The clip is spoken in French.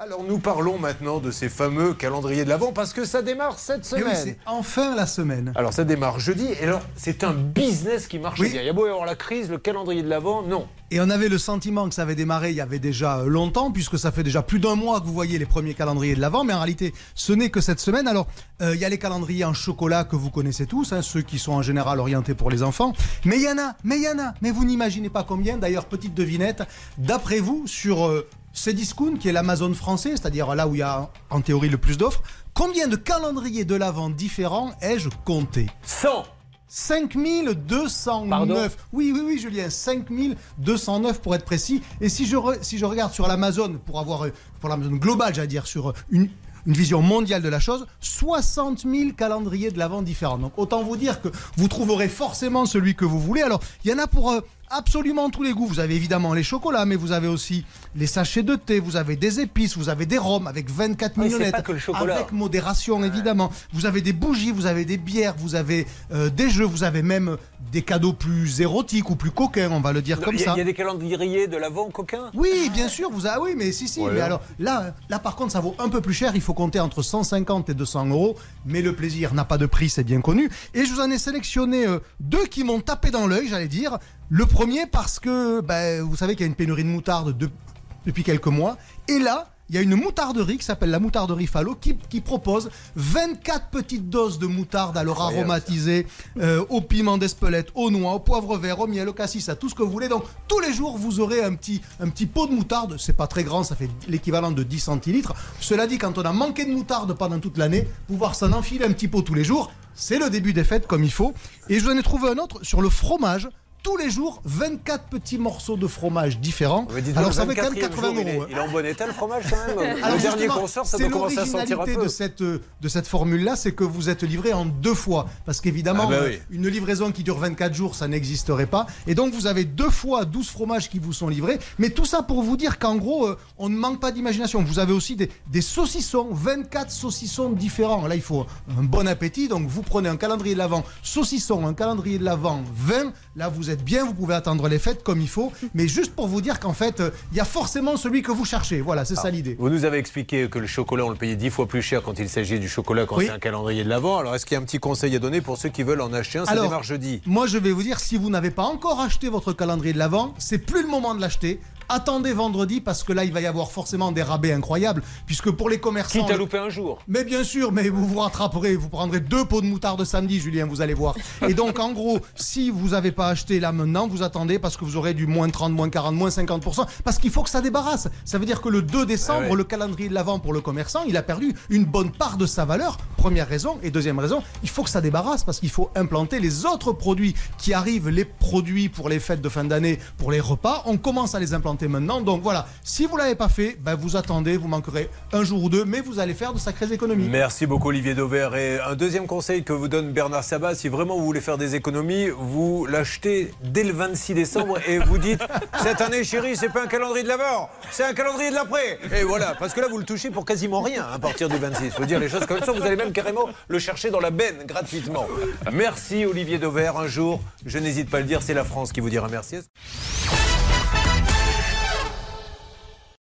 Alors nous parlons maintenant de ces fameux calendriers de l'Avent parce que ça démarre cette Eh oui, semaine. c'est enfin la semaine. alors ça démarre jeudi et alors c'est un business qui marche Oui. bien. Il y a beau y avoir la crise, le calendrier de l'Avent, non. Et on avait le sentiment que ça avait démarré il y avait déjà euh, longtemps, puisque ça fait déjà plus d'un mois que vous voyez les premiers calendriers de l'avant, mais en réalité, ce n'est que cette semaine. Alors, euh, il y a les calendriers en chocolat que vous connaissez tous, hein, ceux qui sont en général orientés pour les enfants. Mais il y en a, mais il y en a, mais vous n'imaginez pas combien. D'ailleurs, petite devinette, d'après vous, sur euh, Cdiscount, qui est l'Amazon français, c'est-à-dire là où il y a en théorie le plus d'offres, combien de calendriers de l'avant différents ai-je compté? 100 5209. Pardon? Oui, oui, oui, Julien, 5209 pour être précis. Et si je, re- si je regarde sur l'Amazon, pour avoir, pour l'Amazon global, j'allais dire, sur une, une vision mondiale de la chose, 60 000 calendriers de l'avant différents. Donc autant vous dire que vous trouverez forcément celui que vous voulez. Alors, il y en a pour euh, absolument tous les goûts. Vous avez évidemment les chocolats, mais vous avez aussi les sachets de thé, vous avez des épices, vous avez des rhums avec 24 Oui, c'est millionnettes. pas que le chocolat. Avec modération, évidemment. Vous avez des bougies, vous avez des bières, vous avez euh, des jeux, vous avez même des cadeaux plus érotiques ou plus coquins, on va le dire comme Il y, a- ça. il y a des calendriers de l'Avent coquins? Oui, bien sûr, vous avez, oui, mais si, si. Voilà. Mais alors là, là, par contre, ça vaut un peu plus cher. Il faut compter entre 150 et 200 euros. Mais le plaisir n'a pas de prix, c'est bien connu. Et je vous en ai sélectionné euh, deux qui m'ont tapé dans l'œil, j'allais dire. Le premier parce que, ben, vous savez qu'il y a une pénurie de moutarde de- depuis quelques mois. Et là, il y a une moutarderie qui s'appelle la moutarderie Fallot qui, qui propose 24 petites doses de moutarde alors aromatisée euh, au piment d'Espelette, au noix, au poivre vert, au miel, au cassis, à tout ce que vous voulez. Donc tous les jours vous aurez un petit, un petit pot de moutarde. C'est pas très grand, ça fait l'équivalent de 10 centilitres. Cela dit, quand on a manqué de moutarde pendant toute l'année, pouvoir s'en enfiler un petit pot tous les jours, c'est le début des fêtes comme il faut. Et je vous en ai trouvé un autre sur le fromage. Tous les jours, 24 petits morceaux de fromage différents. Alors ça fait quand même 24e 80 jour, il est- euros. Il est en bon état le fromage quand même Alors Le dernier sort, ça c'est doit commencer à sentir un l'originalité peu. de cette, euh, de cette formule-là, c'est que vous êtes livré en deux fois. Parce qu'évidemment, Ah bah oui. une livraison qui dure 24 jours, ça n'existerait pas. Et donc, vous avez deux fois 12 fromages qui vous sont livrés. Mais tout ça pour vous dire qu'en gros, euh, on ne manque pas d'imagination. Vous avez aussi des, des saucissons, 24 saucissons différents. Là, il faut un bon appétit. Donc, vous prenez un calendrier de l'Avent saucisson, un calendrier de l'Avent 20. Là, vous êtes bien, vous pouvez attendre les fêtes comme il faut. Mais juste pour vous dire qu'en fait, euh, il y a forcément celui que vous cherchez. Voilà, c'est ça l'idée. Vous nous avez expliqué que le chocolat, on le payait 10 fois plus cher quand il s'agit du chocolat quand Oui. c'est un calendrier de l'Avent. Alors, est-ce qu'il y a un petit conseil à donner pour ceux qui veulent en acheter un? Ça Alors, démarre jeudi. Moi, je vais vous dire, si vous n'avez pas encore acheté votre calendrier de l'Avent, c'est plus le moment de l'acheter. Attendez vendredi parce que là, il va y avoir forcément des rabais incroyables. Puisque pour les commerçants. Quitte à louper un jour. Mais bien sûr, mais vous vous rattraperez, vous prendrez deux pots de moutarde samedi, Julien, vous allez voir. Et donc, en gros, si vous n'avez pas acheté là maintenant, vous attendez parce que vous aurez du moins 30, moins 40, moins 50%, parce qu'il faut que ça débarrasse. Ça veut dire que le 2 décembre, Ah ouais. le calendrier de l'Avent pour le commerçant, il a perdu une bonne part de sa valeur. Première raison. Et deuxième raison, il faut que ça débarrasse parce qu'il faut implanter les autres produits qui arrivent, les produits pour les fêtes de fin d'année, pour les repas. On commence à les implanter maintenant. Donc voilà, si vous l'avez pas fait, ben vous attendez, vous manquerez un jour ou deux, mais vous allez faire de sacrées économies. Merci beaucoup Olivier Dauvert. Et un deuxième conseil que vous donne Bernard Sabat, si vraiment vous voulez faire des économies, vous l'achetez dès le 26 décembre et vous dites cette année chérie, c'est pas un calendrier de l'avant, c'est un calendrier de l'après. Et voilà, parce que là vous le touchez pour quasiment rien à partir du 26. Faut dire les choses comme ça, vous allez même carrément le chercher dans la benne gratuitement. Merci Olivier Dauvert. Un jour, je n'hésite pas à le dire, c'est la France qui vous dira merci.